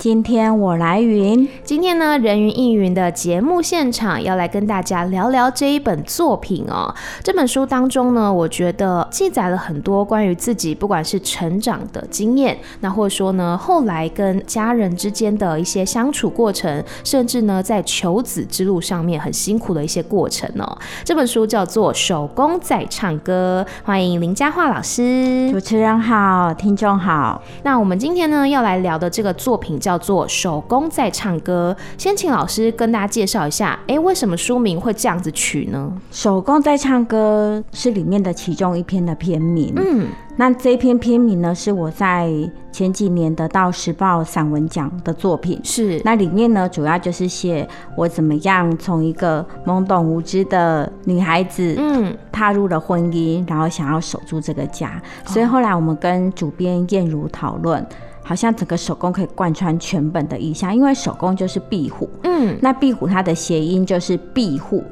今天我来云。今天呢，人云亦云的节目现场要来跟大家聊聊这一本作品哦。这本书当中呢，我觉得记载了很多关于自己不管是成长的经验，那或者说呢，后来跟家人之间的一些相处过程，甚至呢，在求子之路上面很辛苦的一些过程哦。这本书叫做《手工在唱歌》，欢迎林佳桦老师。主持人好，听众好。那我们今天呢，要来聊的这个作品叫。叫做手工在唱歌，先请老师跟大家介绍一下，哎，为什么书名会这样子取呢？手工在唱歌是里面的其中一篇的篇名。嗯，那这篇篇名呢，是我在前几年得到时报散文奖的作品。是，那里面呢，主要就是写我怎么样从一个懵懂无知的女孩子，嗯，踏入了婚姻，然后想要守住这个家。所以后来我们跟主编燕如讨论。好像整个手工可以贯穿全本的意象，因为手工就是庇护，嗯，那庇护它的谐音就是庇护、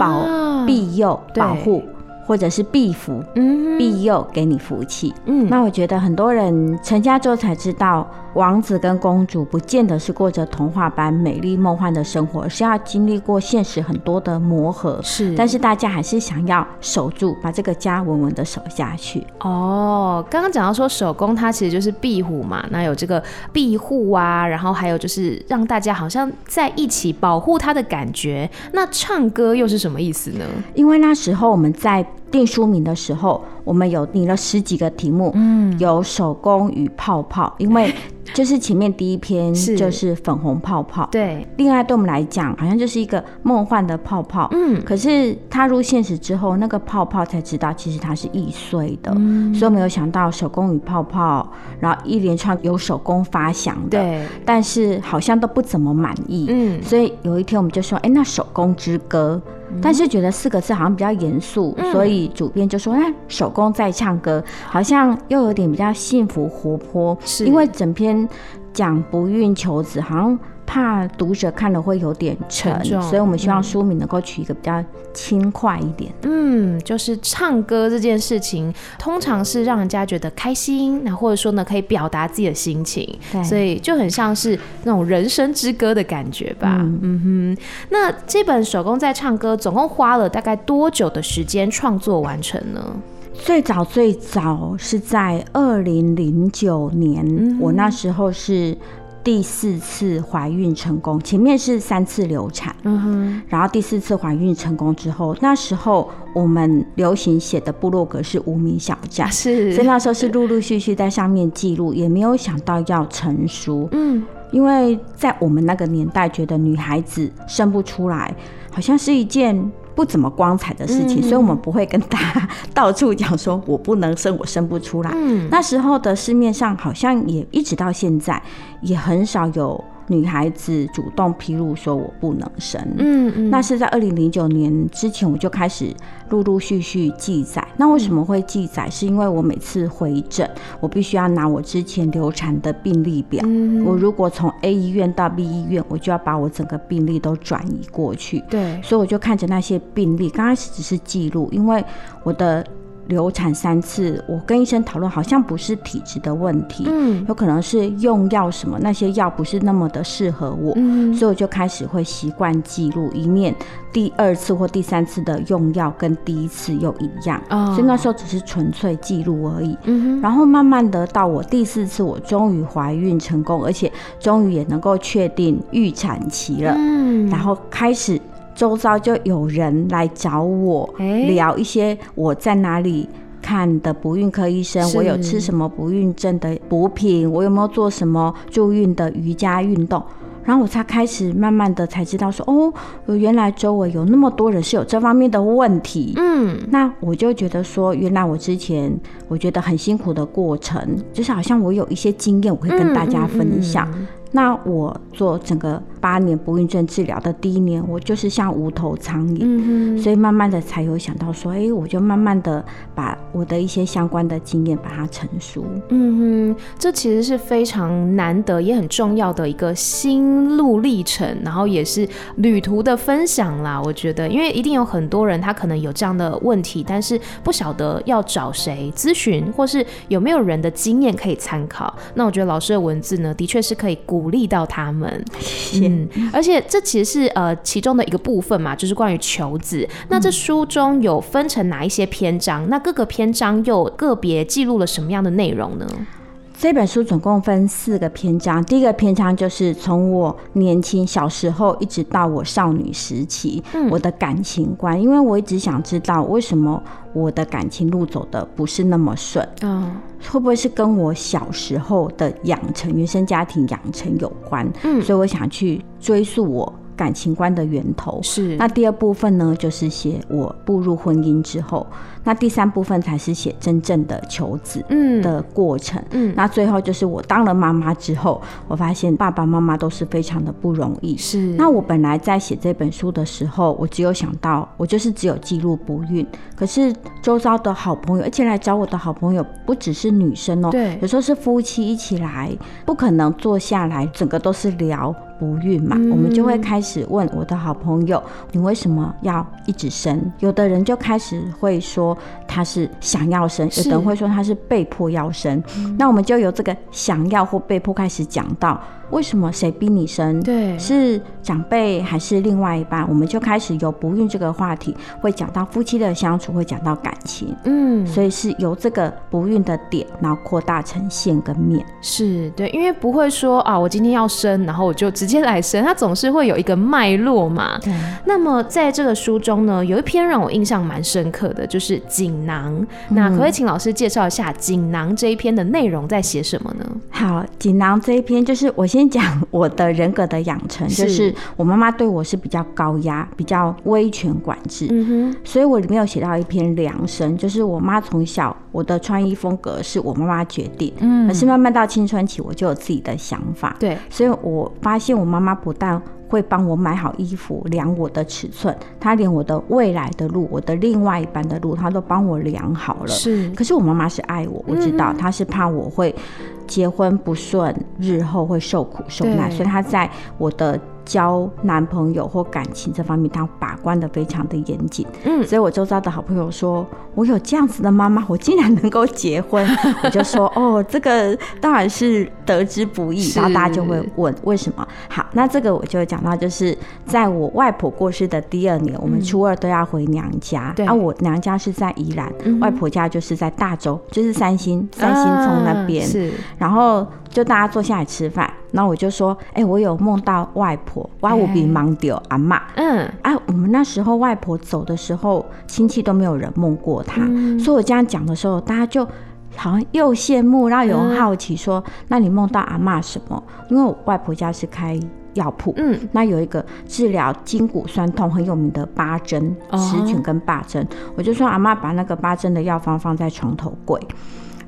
保、庇佑、保护。或者是庇福，嗯，庇佑给你福气，嗯，那我觉得很多人成家之后才知道，王子跟公主不见得是过着童话般美丽梦幻的生活，而是要经历过现实很多的磨合，是，但是大家还是想要守住，把这个家稳稳的守下去。哦，刚刚讲到说手工它其实就是庇护嘛，那有这个庇护啊，然后还有就是让大家好像在一起保护它的感觉。那唱歌又是什么意思呢？因为那时候我们在。定书名的时候，我们有拟了十几个题目，嗯，有手工与泡泡，因为就是前面第一篇就是粉红泡泡，对，另外对我们来讲，好像就是一个梦幻的泡泡，嗯，可是踏入现实之后，那个泡泡才知道其实它是易碎的，嗯，所以我们有想到手工与泡泡，然后一连串有手工发想的，对，但是好像都不怎么满意，嗯，所以有一天我们就说，哎，那手工之歌。但是觉得四个字好像比较严肃，嗯，所以主编就说：“哎，手工在唱歌，好像又有点比较幸福活泼。”是，因为整篇讲不孕求子，好像。怕读者看了会有点沉，沉重，所以我们希望书名能够取一个比较轻快一点。嗯，就是唱歌这件事情，通常是让人家觉得开心，那或者说呢，可以表达自己的心情，对，所以就很像是那种人生之歌的感觉吧。嗯，嗯哼，那这本手工在唱歌，总共花了大概多久的时间创作完成呢？最早最早是在二零零九年，嗯，我那时候是。第四次怀孕成功，前面是三次流产，嗯哼，然后第四次怀孕成功之后，那时候我们流行写的部落格是无名小站，是，所以那时候是陆陆续续在上面记录，也没有想到要成熟，嗯，因为在我们那个年代，觉得女孩子生不出来，好像是一件。不怎么光彩的事情，嗯，所以我们不会跟大家 到处讲说我不能生，我生不出来。嗯，那时候的市面上好像也一直到现在也很少有。女孩子主动披露说我不能生，嗯嗯，那是在二零零九年之前我就开始陆陆续续记载。那为什么会记载？是因为我每次回诊，我必须要拿我之前流产的病历表。我如果从 A 医院到 B 医院，我就要把我整个病历都转移过去。对，所以我就看着那些病历，刚开始只是记录，因为我的。流产三次，我跟医生讨论，好像不是体质的问题，嗯，有可能是用药什么，那些药不是那么的适合我，嗯，所以我就开始会习惯记录，以免第二次或第三次的用药跟第一次又一样，哦，所以那时候只是纯粹记录而已，嗯，然后慢慢的到我第四次，我终于怀孕成功，而且终于也能够确定预产期了，嗯，然后开始。周遭就有人来找我聊一些我在哪里看的不孕科医生，我有吃什么不孕症的补品，我有没有做什么助孕的瑜伽运动，然后我才开始慢慢的才知道说，哦，原来周围有那么多人是有这方面的问题，嗯，那我就觉得说，原来我之前我觉得很辛苦的过程，就是好像我有一些经验，我会跟大家分享。那我做整个八年不孕症治疗的第一年，我就是像无头苍蝇，嗯、所以慢慢的才有想到说，哎、欸，我就慢慢的把我的一些相关的经验把它成熟。嗯哼，这其实是非常难得也很重要的一个心路历程，然后也是旅途的分享啦。我觉得，因为一定有很多人他可能有这样的问题，但是不晓得要找谁咨询，或是有没有人的经验可以参考。那我觉得老师的文字呢，的确是可以鼓。鼓励到他们，嗯，而且这其实是呃其中的一个部分嘛，就是关于求子。那这书中有分成哪一些篇章？那各个篇章又个别记录了什么样的内容呢？这本书总共分四个篇章，第一个篇章就是从我年轻小时候一直到我少女时期，嗯，我的感情观，因为我一直想知道为什么我的感情路走的不是那么顺，嗯，会不会是跟我小时候的养成、原生家庭养成有关？嗯，所以我想去追溯我。感情观的源头是。那第二部分呢，就是写我步入婚姻之后。那第三部分才是写真正的求子的过程。嗯。那最后就是我当了妈妈之后，我发现爸爸妈妈都是非常的不容易。是。那我本来在写这本书的时候，我只有想到，我就是只有记录不孕。可是周遭的好朋友，而且来找我的好朋友不只是女生哦。对。有时候是夫妻一起来，不可能坐下来整个都是聊。不孕嘛，我们就会开始问我的好朋友，你为什么要一直生？有的人就开始会说他是想要生，有的人会说他是被迫要生。那我们就由这个想要或被迫开始讲到。为什么谁逼你生？对，是长辈还是另外一半？我们就开始有不孕这个话题，会讲到夫妻的相处，会讲到感情。嗯，所以是由这个不孕的点，然后扩大成线跟面。是对，因为不会说啊，我今天要生，然后我就直接来生，它总是会有一个脉络嘛。对。那么在这个书中呢，有一篇让我印象蛮深刻的，就是锦囊。嗯、那可不可以请老师介绍一下锦囊这一篇的内容在写什么呢？好，锦囊这一篇就是我。先讲我的人格的养成，就是我妈妈对我是比较高压、比较威权管制，嗯哼，所以我里面有写到一篇量身，就是我妈从小我的穿衣风格是我妈妈决定，嗯，可是慢慢到青春期我就有自己的想法，对，所以我发现我妈妈不但会帮我买好衣服、量我的尺寸，他连我的未来的路、我的另外一半的路，他都帮我量好了，是。可是我妈妈是爱我，我知道她是怕我会。结婚不顺，日后会受苦受难，所以她在我的。交男朋友或感情这方面，他把关的非常的严谨。嗯，所以我周遭的好朋友说，我有这样子的妈妈，我竟然能够结婚，我就说，哦，这个当然是得之不易。然后大家就会问为什么？好，那这个我就讲到，就是在我外婆过世的第二年，我们初二都要回娘家。对、嗯，啊，我娘家是在宜兰，嗯，外婆家就是在大洲，就是三星三星村那边。是，然后就大家坐下来吃饭。然后我就说，哎、欸，我有梦到外婆，哇，我比忙丢阿妈。嗯，哎、啊，我们那时候外婆走的时候，亲戚都没有人梦过她。嗯、所以我这样讲的时候，大家就好像又羡慕，然后有人好奇说，嗯、那你梦到阿妈什么？因为我外婆家是开药铺，嗯，那有一个治疗筋骨酸痛很有名的八针十全跟八珍，哦、我就说阿妈把那个八针的药方放在床头柜。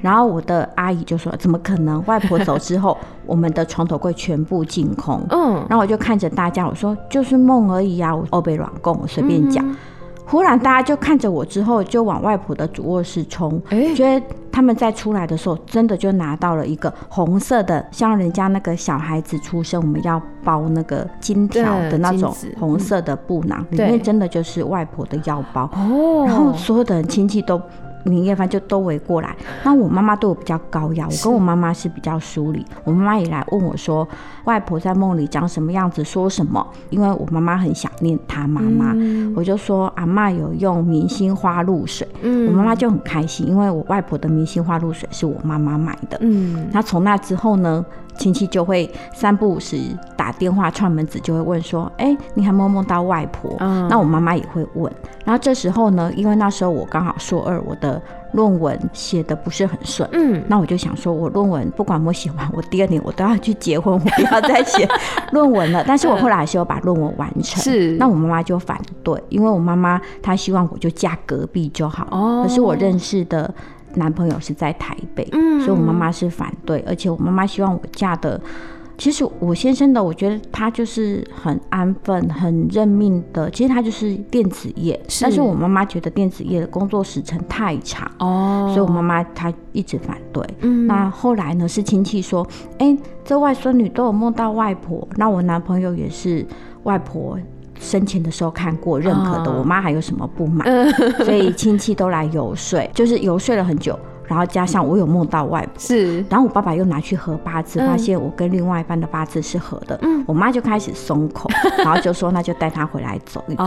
然后我的阿姨就说：“怎么可能？外婆走之后，我们的床头柜全部净空。”嗯，然后我就看着大家，我说：“就是梦而已啊，我欧北软供，我随便讲。嗯”忽然大家就看着我，之后就往外婆的主卧室冲。哎，觉得他们在出来的时候，真的就拿到了一个红色的，像人家那个小孩子出生，我们要包那个金条的那种红色的布囊，里面真的就是外婆的腰包。哦，然后所有的人亲戚都。年夜饭就都围过来，那我妈妈对我比较高压，我跟我妈妈是比较疏离。我妈妈也来问我说，外婆在梦里长什么样子，说什么？因为我妈妈很想念她妈妈，嗯、我就说阿嬷有用明星花露水，嗯、我妈妈就很开心，因为我外婆的明星花露水是我妈妈买的。嗯，那从那之后呢？亲戚就会三不五时打电话串门子，就会问说：“哎、欸，你还梦梦到外婆？”嗯、那我妈妈也会问。然后这时候呢，因为那时候我刚好硕二，我的论文写的不是很顺。嗯，那我就想说，我论文不管我写完，我第二年我都要去结婚，我不要再写 论文了。但是我后来还是有把论文完成。是，那我妈妈就反对，因为我妈妈她希望我就嫁隔壁就好。哦，可是我认识的。男朋友是在台北，嗯，所以我妈妈是反对，而且我妈妈希望我嫁的其实我先生的，我觉得他就是很安分、很认命的。其实他就是电子业，是，但是我妈妈觉得电子业的工作时程太长哦，所以我妈妈她一直反对。嗯，那后来呢，是亲戚说，哎、欸，这外孙女都有梦到外婆，那我男朋友也是外婆生前的时候看过认可的，哦、我妈还有什么不满？嗯、所以亲戚都来游说，就是游说了很久。然后加上我有梦到外婆，是，然后我爸爸又拿去合八字，发现我跟另外一半的八字是合的，嗯，我妈就开始松口，然后就说那就带他回来走一走。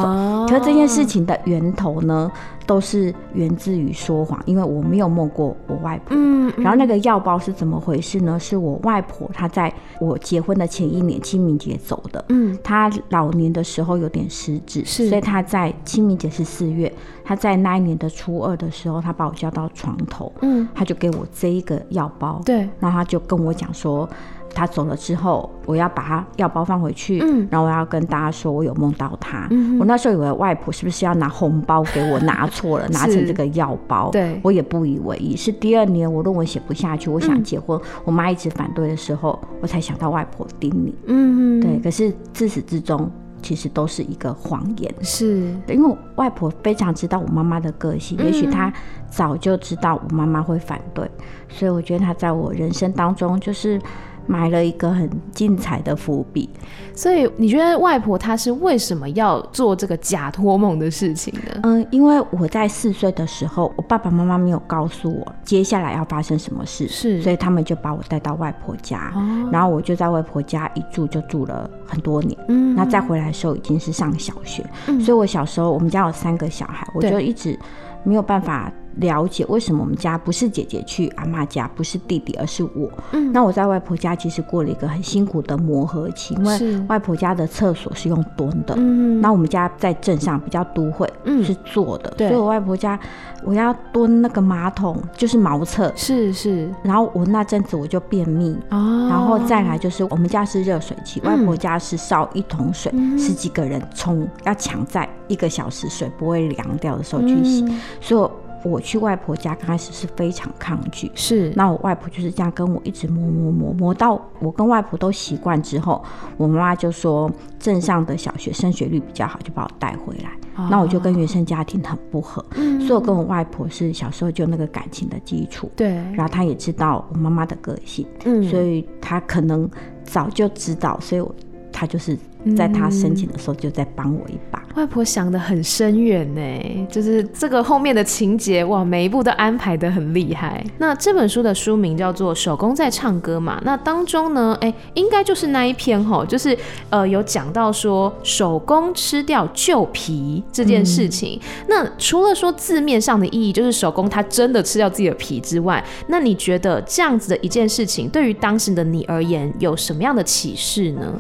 可是这件事情的源头呢，都是源自于说谎，因为我没有梦过我外婆。嗯，然后那个药包是怎么回事呢？是我外婆她在我结婚的前一年清明节走的。嗯，她老年的时候有点失智，是，所以她在清明节是四月，她在那一年的初二的时候，她把我叫到床头。嗯，他就给我这一个药包，对，然后他就跟我讲说，他走了之后，我要把他药包放回去，嗯，然后我要跟大家说我有梦到他。嗯，我那时候以为外婆是不是要拿红包给我，拿错了，拿成这个药包，对，我也不以为意。是第二年我论文写不下去，我想结婚，嗯、我妈一直反对的时候，我才想到外婆叮咛，嗯嗯，对，可是自始至终。其实都是一个谎言，是因为我外婆非常知道我妈妈的个性，嗯、也许她早就知道我妈妈会反对，所以我觉得她在我人生当中就是。埋了一个很精彩的伏笔，所以你觉得外婆她是为什么要做这个假托梦的事情呢？嗯，因为我在四岁的时候，我爸爸妈妈没有告诉我接下来要发生什么事，是，所以他们就把我带到外婆家，哦、然后我就在外婆家一住就住了很多年，嗯，那再回来的时候已经是上小学，嗯，所以我小时候我们家有三个小孩，我就一直没有办法。了解为什么我们家不是姐姐去阿妈家，不是弟弟，而是我。嗯，那我在外婆家其实过了一个很辛苦的磨合期，因为外婆家的厕所是用蹲的，嗯，那我们家在镇上比较都会，嗯，是坐的，所以我外婆家我要蹲那个马桶就是茅厕，是是，然后我那阵子我就便秘，哦，然后再来就是我们家是热水器，外婆家是烧一桶水，十几个人冲，要抢在一个小时水不会凉掉的时候去洗，所以。我去外婆家刚开始是非常抗拒，是。那我外婆就是这样跟我一直磨磨磨磨到我跟外婆都习惯之后，我妈妈就说镇上的小学升学率比较好，就把我带回来。哦、那我就跟原生家庭很不合，嗯、所以我跟我外婆是小时候就那个感情的基础。对。然后她也知道我妈妈的个性，嗯，所以她可能早就知道，所以我他就是。在他生前的时候，就在帮我一把。外婆想得很深远呢，就是这个后面的情节哇，每一步都安排得很厉害。那这本书的书名叫做《手工在唱歌》嘛，那当中呢，哎、应该就是那一篇吼，就是呃有讲到说手工吃掉旧皮这件事情。那除了说字面上的意义，就是手工它真的吃掉自己的皮之外，那你觉得这样子的一件事情，对于当时的你而言，有什么样的启示呢？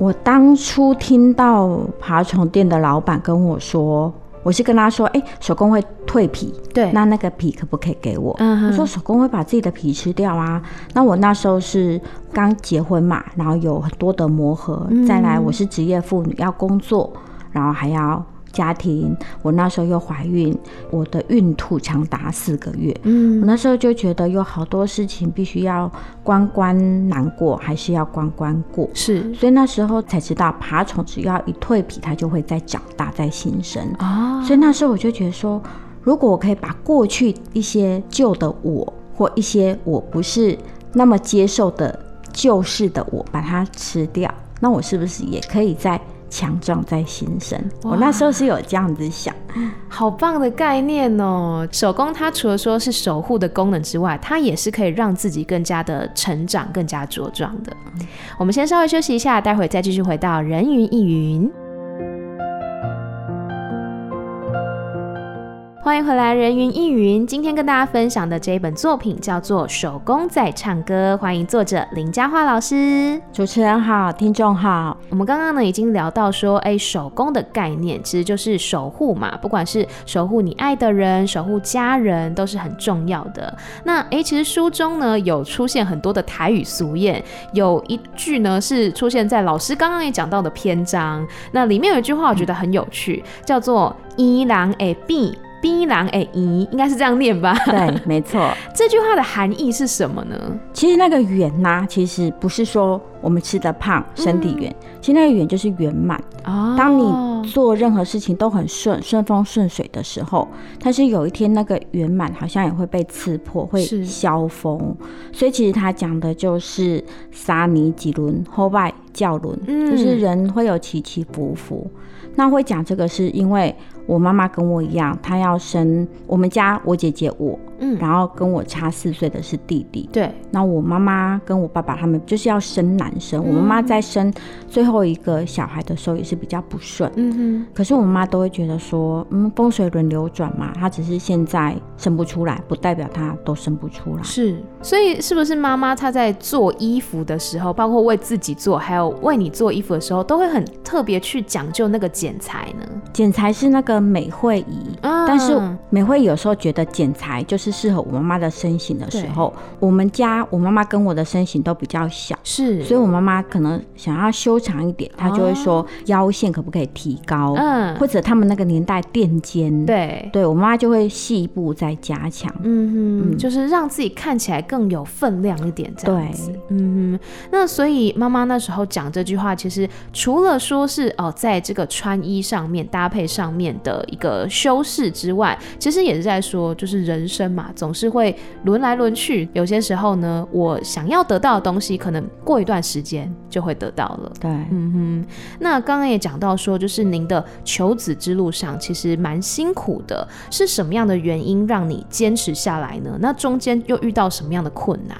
我当初听到爬虫店的老板跟我说，我是跟他说，哎、欸，手工会蜕皮，对，那那个皮可不可以给我？嗯哼，我说手工会把自己的皮吃掉啊。那我那时候是刚结婚嘛，然后有很多的磨合，嗯、再来我是职业妇女，要工作，然后还要。家庭，我那时候又怀孕，我的孕吐长达四个月。嗯，我那时候就觉得有好多事情必须要关关难过，还是要关关过。是，所以那时候才知道，爬虫只要一蜕皮，它就会再长大、再新生。哦，所以那时候我就觉得说，如果我可以把过去一些旧的我，或一些我不是那么接受的旧式的我，把它吃掉，那我是不是也可以在？强壮在心身，我那时候是有这样子想，好棒的概念哦！手工它除了说是守护的功能之外，它也是可以让自己更加的成长、更加茁壮的。嗯、我们先稍微休息一下，待会再继续回到人云亦云。欢迎回来，人云亦云。今天跟大家分享的这一本作品叫做《手工在唱歌》，欢迎作者林佳桦老师。主持人好，听众好。我们刚刚呢已经聊到说，哎，手工的概念其实就是守护嘛，不管是守护你爱的人，守护家人，都是很重要的。那哎，其实书中呢有出现很多的台语俗谚，有一句呢是出现在老师刚刚也讲到的篇章。那里面有一句话我觉得很有趣，嗯、叫做“一郎诶毕”。槟榔哎咦，应该是这样念吧？对，没错。这句话的含义是什么呢？其实那个圆呐、啊，其实不是说我们吃的胖，身体圆。其实那个圆就是圆满。哦。当你做任何事情都很顺顺风顺水的时候，但是有一天那个圆满好像也会被刺破，会消风。所以其实他讲的就是沙尼几轮，后拜教轮，就是人会有起起伏伏。那会讲这个是因为。我妈妈跟我一样，她要生我们家我姐姐我，嗯，然后跟我差四岁的是弟弟，对。那我妈妈跟我爸爸他们就是要生男生，嗯、我妈妈在生最后一个小孩的时候也是比较不顺，嗯哼。可是我妈妈都会觉得说，嗯，风水轮流转嘛，她只是现在生不出来，不代表她都生不出来。是，所以是不是妈妈她在做衣服的时候，包括为自己做，还有为你做衣服的时候，都会很特别去讲究那个剪裁呢？剪裁是那个。美惠仪，但是美惠有时候觉得剪裁就是适合我妈妈的身形的时候，我们家我妈妈跟我的身形都比较小，是，所以我妈妈可能想要修长一点，她就会说腰线可不可以提高，嗯，或者他们那个年代垫肩，对，对我妈妈就会细一步再加强，嗯哼，就是让自己看起来更有分量一点，这样子，嗯哼，那所以妈妈那时候讲这句话，其实除了说是哦，在这个穿衣上面搭配上面的。的一个修饰之外，其实也是在说，就是人生嘛，总是会轮来轮去。有些时候呢，我想要得到的东西，可能过一段时间就会得到了。对，嗯哼。那刚刚也讲到说，就是您的求子之路上其实蛮辛苦的，是什么样的原因让你坚持下来呢？那中间又遇到什么样的困难？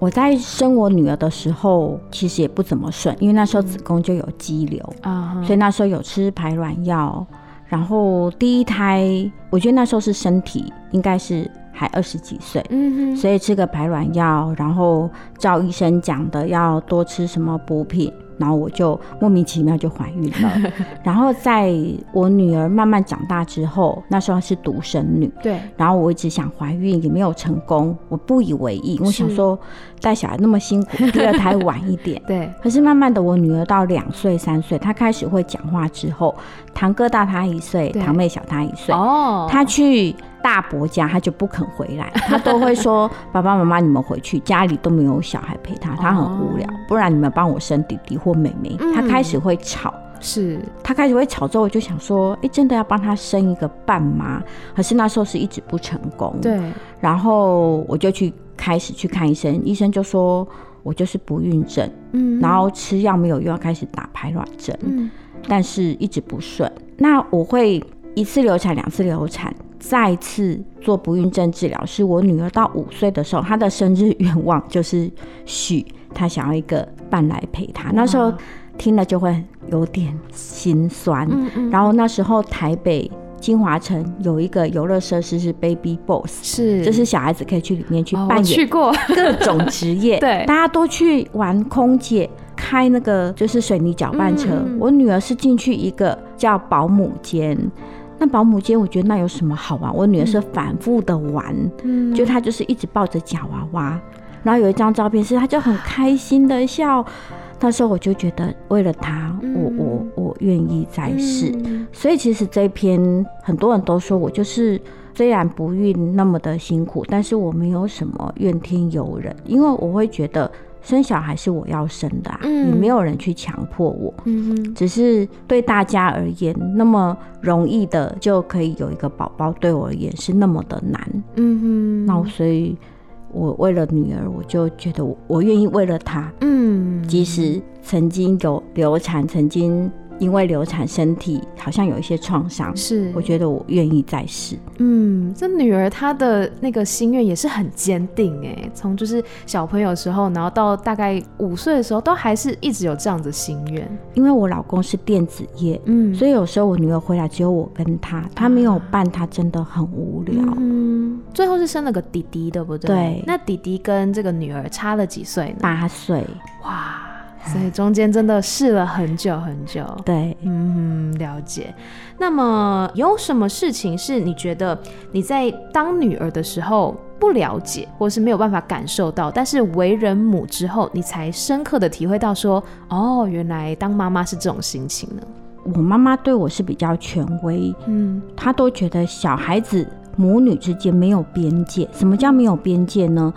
我在生我女儿的时候，其实也不怎么顺，因为那时候子宫就有肌瘤啊，嗯、所以那时候有吃排卵药。然后第一胎，我觉得那时候是身体应该是还二十几岁，嗯哼，所以吃个排卵药，然后照医生讲的要多吃什么补品。然后我就莫名其妙就怀孕了，然后在我女儿慢慢长大之后，那时候是独生女，对，然后我一直想怀孕也没有成功，我不以为意，我想说带小孩那么辛苦，第二胎晚一点，对，可是慢慢的我女儿到两岁三岁，她开始会讲话之后，堂哥大她一岁，堂妹小她一岁，哦，她去。大伯家他就不肯回来，他都会说：“爸爸妈妈，你们回去，家里都没有小孩陪他，他很无聊。不然你们帮我生弟弟或妹妹。”他开始会吵，是他开始会吵之后，我就想说：“哎，真的要帮他生一个伴吗？”可是那时候是一直不成功。对，然后我就去开始去看医生，医生就说我就是不孕症，嗯，然后吃药没有用，要开始打排卵针，嗯，但是一直不顺。那我会一次流产，两次流产。再次做不孕症治疗，是我女儿到五岁的时候，她的生日愿望就是许她想要一个伴来陪她。那时候听了就会有点心酸。嗯嗯。然后那时候台北金华城有一个游乐设施是 Baby Boss，是，就是小孩子可以去里面去扮演，去过各种职业。对，大家都去玩空姐，开那个就是水泥搅拌车。我女儿是进去一个叫保姆间。那保姆间，我觉得那有什么好玩？我女儿是反复的玩，嗯，就她就是一直抱着假娃娃，然后有一张照片是她就很开心的笑。那时候我就觉得，为了她，我我我愿意再试。所以其实这篇很多人都说我就是虽然不孕那么的辛苦，但是我没有什么怨天尤人，因为我会觉得。生小孩是我要生的啊，嗯，也没有人去强迫我，嗯，只是对大家而言，那么容易的就可以有一个宝宝，对我而言是那么的难，嗯哼，那所以，我为了女儿，我就觉得我我愿意为了她，嗯，即使曾经有流产，曾经。因为流产，身体好像有一些创伤，是我觉得我愿意再试。嗯，这女儿她的那个心愿也是很坚定哎，从就是小朋友的时候，然后到大概五岁的时候，都还是一直有这样的心愿。因为我老公是电子业，嗯，所以有时候我女儿回来只有我跟她，她没有伴，她真的很无聊。嗯，最后是生了个弟弟，对不对？对。那弟弟跟这个女儿差了几岁呢？八岁。哇。所以中间真的试了很久很久，对，嗯，了解。那么有什么事情是你觉得你在当女儿的时候不了解，或是没有办法感受到，但是为人母之后，你才深刻的体会到说，哦，原来当妈妈是这种心情呢？我妈妈对我是比较权威，嗯，她都觉得小孩子母女之间没有边界。什么叫没有边界呢？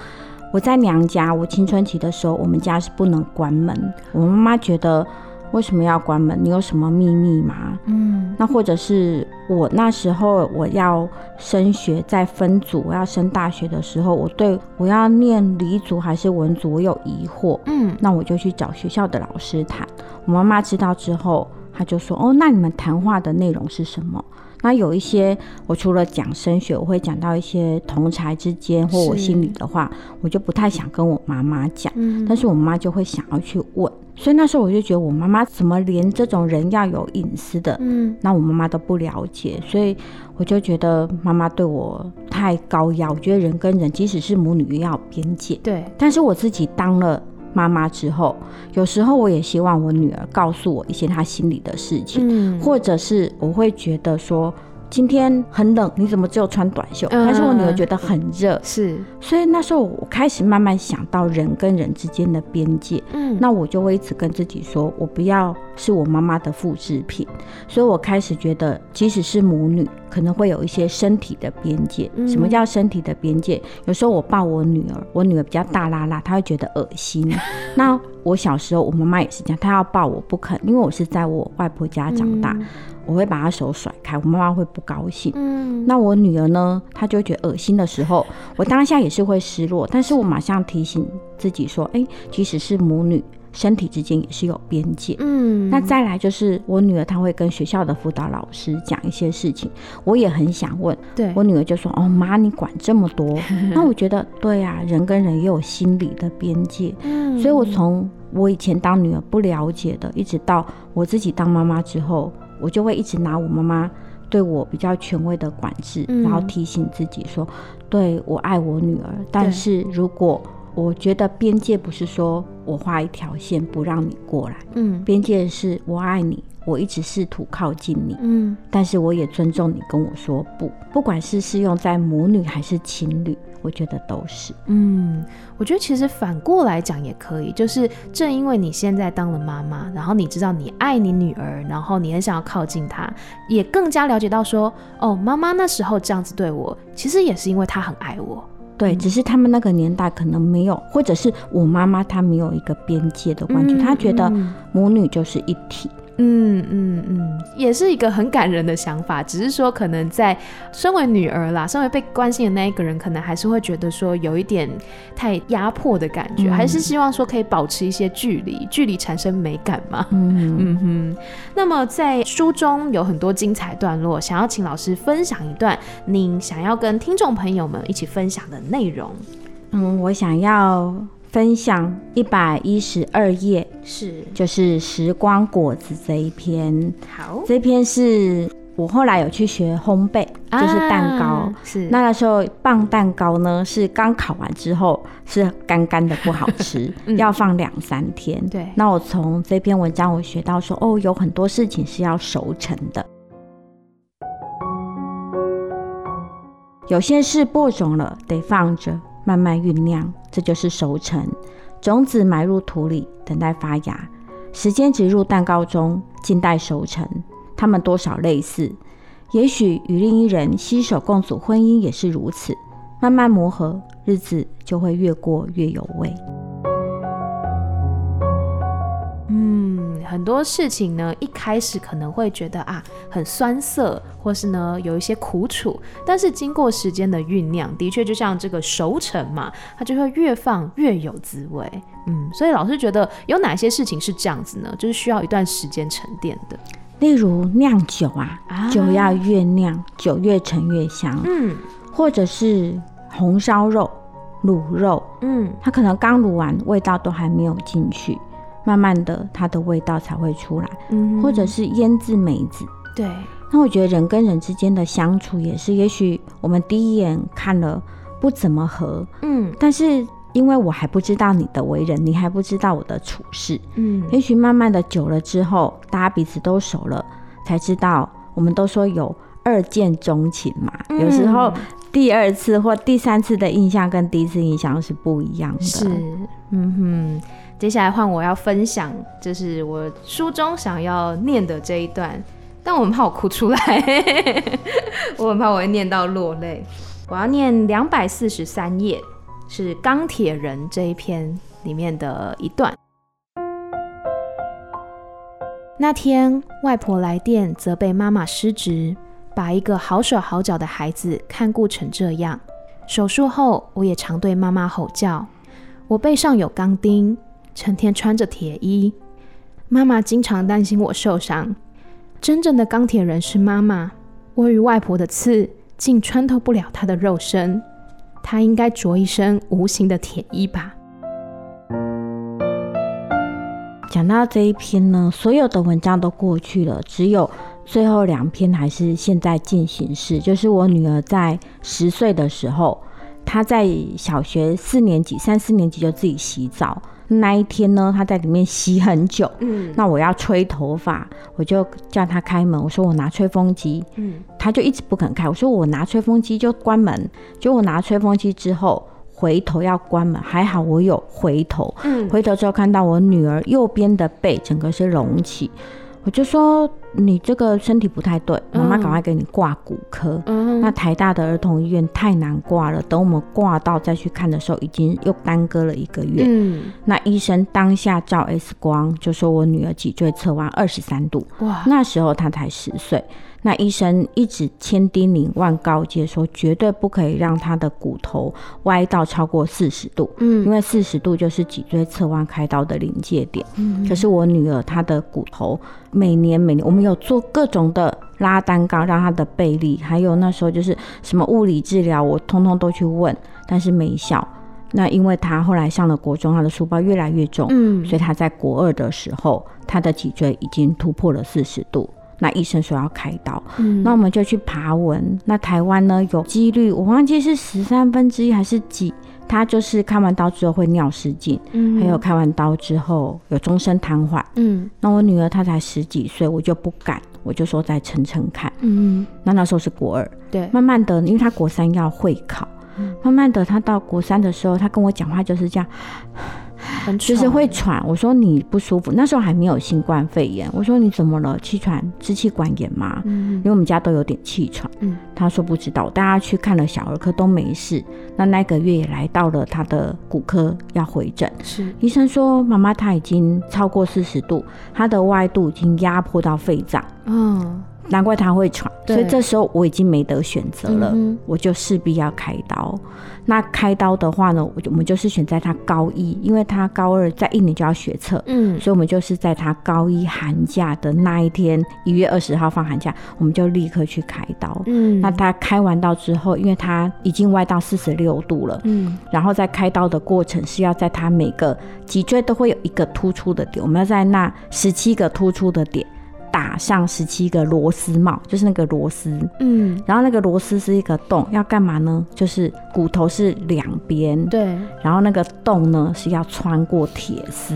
我在娘家，我青春期的时候，我们家是不能关门。我妈妈觉得。为什么要关门？你有什么秘密吗？嗯，那或者是我那时候我要升学，在分组，我要升大学的时候，我对我要念理组还是文组，我有疑惑。嗯，那我就去找学校的老师谈。我妈妈知道之后，她就说：“哦，那你们谈话的内容是什么？”那有一些，我除了讲升学，我会讲到一些同才之间或我心里的话，我就不太想跟我妈妈讲。嗯，但是我妈就会想要去问，所以那时候我就觉得我妈妈怎么连这种人要有隐私的，嗯，那我妈妈都不了解，所以我就觉得妈妈对我太高压。我觉得人跟人，即使是母女也要有边界。对，但是我自己当了。妈妈之后，有时候我也希望我女儿告诉我一些她心里的事情，嗯，或者是我会觉得说。今天很冷，你怎么只有穿短袖？但是我女儿觉得很热，是，所以那时候我开始慢慢想到人跟人之间的边界，嗯，那我就会一直跟自己说，我不要是我妈妈的复制品，所以我开始觉得，即使是母女，可能会有一些身体的边界。什么叫身体的边界？有时候我抱我女儿，我女儿比较大拉拉，她会觉得恶心。那我小时候，我妈妈也是这样，她要抱我不肯，因为我是在我外婆家长大。我会把她手甩开，我妈妈会不高兴。嗯，那我女儿呢？她就会觉得恶心的时候，我当下也是会失落，但是我马上提醒自己说：“哎、欸，即使是母女，身体之间也是有边界。”嗯，那再来就是我女儿，她会跟学校的辅导老师讲一些事情，我也很想问。对，我女儿就说：“哦，妈，你管这么多？”那我觉得对啊，人跟人也有心理的边界。嗯，所以我从我以前当女儿不了解的，一直到我自己当妈妈之后。我就会一直拿我妈妈对我比较权威的管制，嗯、然后提醒自己说，对，我爱我女儿。但是如果我觉得边界不是说我画一条线不让你过来，嗯，边界是我爱你。我一直试图靠近你，嗯，但是我也尊重你跟我说不，不管是适用在母女还是情侣，我觉得都是。嗯，我觉得其实反过来讲也可以，就是正因为你现在当了妈妈，然后你知道你爱你女儿，然后你很想要靠近她，也更加了解到说，哦，妈妈那时候这样子对我，其实也是因为她很爱我。对，只是他们那个年代可能没有，或者是我妈妈她没有一个边界的关系，嗯，她觉得母女就是一体。嗯嗯嗯嗯，也是一个很感人的想法，只是说可能在身为女儿啦，身为被关心的那一个人，可能还是会觉得说有一点太压迫的感觉，嗯、还是希望说可以保持一些距离，距离产生美感嘛。嗯嗯哼。那么在书中有很多精彩段落，想要请老师分享一段您想要跟听众朋友们一起分享的内容。嗯，我想要。分享一百一十二页，是就是时光果子这一篇。好，这篇是我后来有去学烘焙，就是蛋糕。啊、是那个时候棒蛋糕呢，是刚烤完之后是干干的不好吃，嗯、要放两三天。对，那我从这篇文章我学到说，哦，有很多事情是要熟成的，有些事播种了得放着。慢慢酝酿，这就是熟成。种子埋入土里，等待发芽。时间植入蛋糕中，静待熟成。它们多少类似，也许与另一人携手共组婚姻也是如此。慢慢磨合，日子就会越过越有味。很多事情呢，一开始可能会觉得啊很酸涩，或是呢有一些苦楚，但是经过时间的酝酿，的确就像这个熟成嘛，它就会越放越有滋味。嗯，所以老师觉得有哪些事情是这样子呢？就是需要一段时间沉淀的。例如酿酒啊，啊酒要越酿，酒越陈越香。嗯，或者是红烧肉、卤肉，嗯，它可能刚卤完，味道都还没有进去。慢慢的，它的味道才会出来，嗯，或者是腌制梅子，对。那我觉得人跟人之间的相处也是，也许我们第一眼看了不怎么合，嗯，但是因为我还不知道你的为人，你还不知道我的处事，嗯，也许慢慢的久了之后，大家彼此都熟了，才知道，我们都说有二见钟情嘛，嗯，有时候第二次或第三次的印象跟第一次印象是不一样的，是，嗯哼。接下来换我要分享，就是我书中想要念的这一段，但我很怕我哭出来，我很怕我会念到落泪。我要念两百四十三页，是《钢铁人》这一篇里面的一段。那天，外婆来电责备妈妈失职，把一个好手好脚的孩子看顾成这样。手术后，我也常对妈妈吼叫。我背上有钢钉，成天穿着铁衣。妈妈经常担心我受伤。真正的钢铁人是妈妈。我与外婆的刺竟穿透不了她的肉身。她应该着一身无形的铁衣吧？讲到这一篇呢，所有的文章都过去了，只有最后两篇还是现在进行式。就是我女儿在十岁的时候。她在小学四年级、三四年级就自己洗澡。那一天呢，她在里面洗很久。嗯，那我要吹头发，我就叫她开门。我说我拿吹风机。嗯，她就一直不肯开。我说我拿吹风机就关门。就我拿吹风机之后，回头要关门，还好我有回头。嗯，回头之后看到我女儿右边的背整个是隆起。我就说你这个身体不太对，妈妈赶快给你挂骨科。嗯，那台大的儿童医院太难挂了，等我们挂到再去看的时候，已经又耽搁了一个月。嗯，那医生当下照 X 光，就说我女儿脊椎侧弯二十三度。哇，那时候她才十岁。那医生一直千叮咛万告诫说，绝对不可以让他的骨头歪到超过四十度，嗯，因为四十度就是脊椎侧弯开刀的临界点。嗯，可是我女儿她的骨头每年每年，我们有做各种的拉单杠，让她的背力，还有那时候就是什么物理治疗，我通通都去问，但是没效。那因为她后来上了国中，她的书包越来越重，嗯，所以她在国二的时候，她的脊椎已经突破了四十度。那医生说要开刀，嗯，那我们就去爬文。那台湾呢，有几率，我忘记是十三分之一还是几，他就是开完刀之后会尿失禁，嗯，还有开完刀之后有终身瘫痪，嗯。那我女儿她才十几岁，我就不敢，我就说再撑撑看，嗯。那那时候是国二，对，慢慢的，因为她国三要会考，嗯，慢慢的她到国三的时候，她跟我讲话就是这样。就是会喘，我说你不舒服，那时候还没有新冠肺炎。我说你怎么了？气喘、支气管炎吗？嗯，因为我们家都有点气喘。嗯，他说不知道，大家去看了小儿科都没事。那那个月也来到了他的骨科要回诊，是医生说妈妈她已经超过四十度，她的外度已经压迫到肺脏。嗯。难怪他会喘，所以这时候我已经没得选择了，嗯、我就势必要开刀。那开刀的话呢，我就我们就是选在他高一，因为他高二在一年就要学测，嗯，所以我们就是在他高一寒假的那一天，一月二十号放寒假，我们就立刻去开刀。嗯，那他开完刀之后，因为他已经歪到四十六度了，嗯，然后在开刀的过程是要在他每个脊椎都会有一个突出的点，我们要在那十七个突出的点。打上十七个螺丝帽，就是那个螺丝，嗯，然后那个螺丝是一个洞，要干嘛呢？就是骨头是两边，对，然后那个洞呢是要穿过铁丝，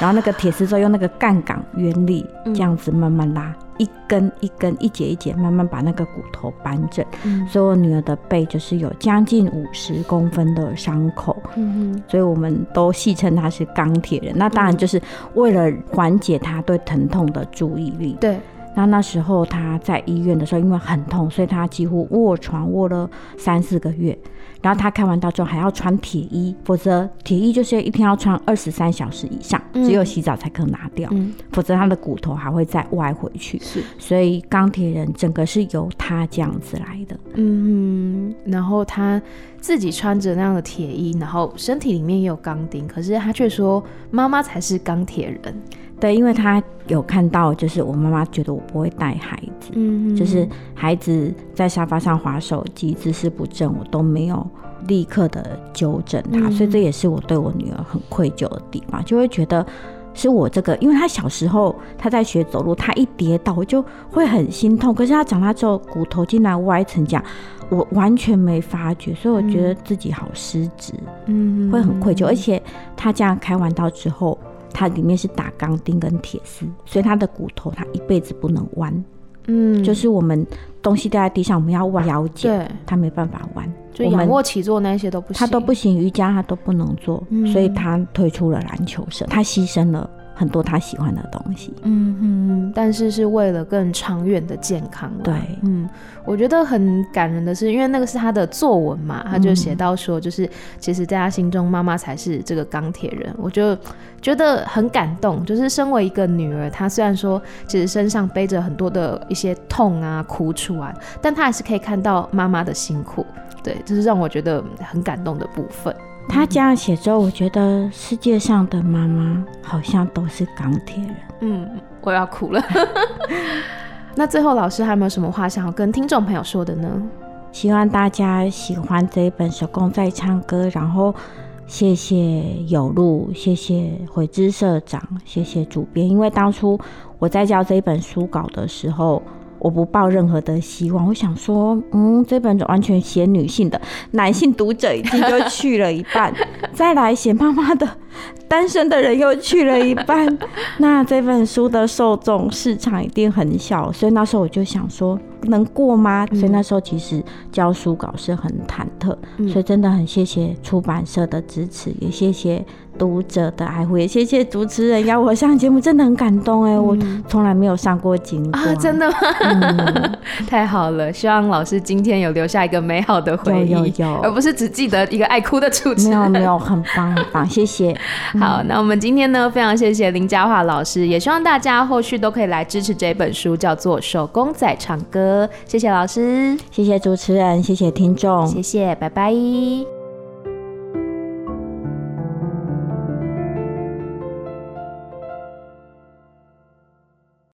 然后那个铁丝之后用那个杠杆原理这样子慢慢拉。一根一根，一节一节，慢慢把那个骨头扳正。嗯，所以我女儿的背就是有将近五十公分的伤口。嗯，所以我们都戏称她是钢铁人。那当然就是为了缓解她对疼痛的注意力。对。那那时候他在医院的时候，因为很痛，所以他几乎卧床卧了三四个月。然后他开完刀之后还要穿铁衣，否则铁衣就是一天要穿二十三小时以上，嗯、只有洗澡才可拿掉，嗯、否则他的骨头还会再歪回去。是，所以钢铁人整个是由他这样子来的。嗯，然后他自己穿着那样的铁衣，然后身体里面也有钢钉，可是他却说妈妈才是钢铁人。对，因为他有看到，就是我妈妈觉得我不会带孩子，嗯，就是孩子在沙发上划手机，姿势不正，我都没有立刻的纠正他，嗯，所以这也是我对我女儿很愧疚的地方，就会觉得是我这个，因为他小时候他在学走路，他一跌倒我就会很心痛，可是他长大之后骨头竟然歪成这样，我完全没发觉，所以我觉得自己好失职，嗯，会很愧疚，而且他这样开完刀之后。他里面是打钢钉跟铁丝，所以他的骨头他一辈子不能弯。嗯，就是我们东西掉在地上，我们要弯腰捡，对，它没办法弯。就仰卧起坐那些都不行，他都不行，瑜伽他都不能做，嗯、所以他退出了篮球社，他牺牲了很多他喜欢的东西。嗯哼，但是是为了更长远的健康。对，嗯，我觉得很感人的是，因为那个是他的作文嘛，他就写到说，就是、嗯、其实在他心中，妈妈才是这个钢铁人。我就觉得很感动，就是身为一个女儿，她虽然说其实身上背着很多的一些痛啊、苦楚啊，但她还是可以看到妈妈的辛苦。对，这、就是让我觉得很感动的部分。他这样写之后，我觉得世界上的妈妈好像都是钢铁人。嗯，我要哭了。那最后，老师还有没有什么话想要跟听众朋友说的呢？希望大家喜欢这一本《手工在唱歌》，然后谢谢有路，谢谢悔之社长，谢谢主编。因为当初我在教这一本书稿的时候。我不抱任何的希望，我想说，嗯，这本完全写女性的，男性读者已经就去了一半，再来写妈妈的，单身的人又去了一半，那这本书的受众市场一定很小，所以那时候我就想说，能过吗？所以那时候其实交书稿是很忐忑，所以真的很谢谢出版社的支持，也谢谢。读者的爱护，也谢谢主持人邀我上节目，真的很感动哎！嗯、我从来没有上过节目啊，真的吗？嗯、太好了，希望老师今天有留下一个美好的回忆，有有有，而不是只记得一个爱哭的主持人。没有没有，很棒很棒，谢谢。好，那我们今天呢，非常谢谢林佳华老师，也希望大家后续都可以来支持这本书，叫做《手工仔唱歌》。谢谢老师，谢谢主持人，谢谢听众，谢谢，拜拜。